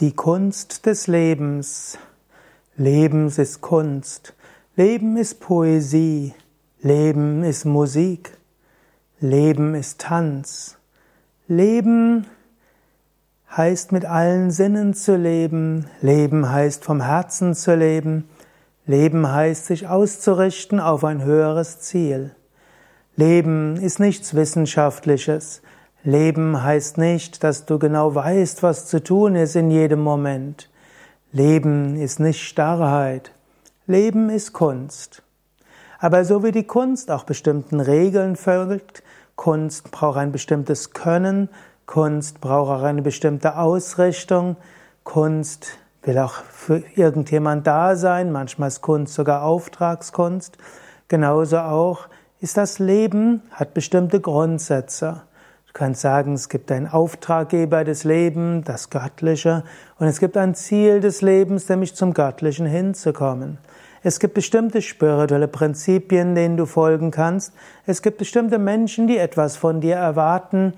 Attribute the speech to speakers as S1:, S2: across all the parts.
S1: Die Kunst des Lebens. Lebens ist Kunst. Leben ist Poesie. Leben ist Musik. Leben ist Tanz. Leben heißt mit allen Sinnen zu leben. Leben heißt vom Herzen zu leben. Leben heißt sich auszurichten auf ein höheres Ziel. Leben ist nichts Wissenschaftliches. Leben heißt nicht, dass du genau weißt, was zu tun ist in jedem Moment. Leben ist nicht Starrheit. Leben ist Kunst. Aber so wie die Kunst auch bestimmten Regeln folgt, Kunst braucht ein bestimmtes Können, Kunst braucht auch eine bestimmte Ausrichtung, Kunst will auch für irgendjemand da sein, manchmal ist Kunst sogar Auftragskunst. Genauso auch ist das Leben, hat bestimmte Grundsätze kannst sagen, es gibt einen Auftraggeber des Lebens, das Göttliche, und es gibt ein Ziel des Lebens, nämlich zum Göttlichen hinzukommen. Es gibt bestimmte spirituelle Prinzipien, denen du folgen kannst. Es gibt bestimmte Menschen, die etwas von dir erwarten.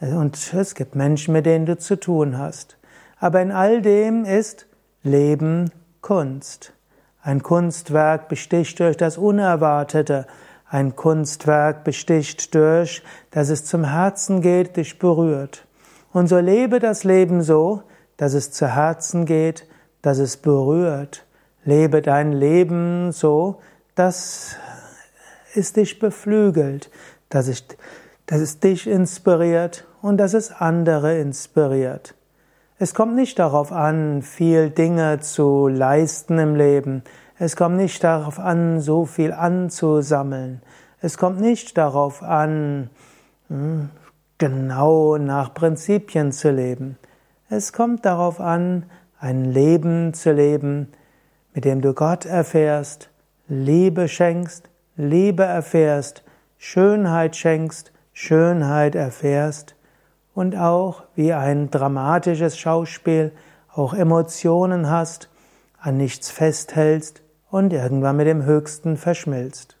S1: Und es gibt Menschen, mit denen du zu tun hast. Aber in all dem ist Leben Kunst. Ein Kunstwerk besticht durch das Unerwartete. Ein Kunstwerk besticht durch, dass es zum Herzen geht, dich berührt. Und so lebe das Leben so, dass es zu Herzen geht, dass es berührt. Lebe dein Leben so, dass es dich beflügelt, dass es, dass es dich inspiriert und dass es andere inspiriert. Es kommt nicht darauf an, viel Dinge zu leisten im Leben. Es kommt nicht darauf an, so viel anzusammeln. Es kommt nicht darauf an, hm, genau nach Prinzipien zu leben. Es kommt darauf an, ein Leben zu leben, mit dem du Gott erfährst, Liebe schenkst, Liebe erfährst, Schönheit schenkst, Schönheit erfährst und auch wie ein dramatisches Schauspiel auch Emotionen hast, an nichts festhältst, und irgendwann mit dem Höchsten verschmilzt.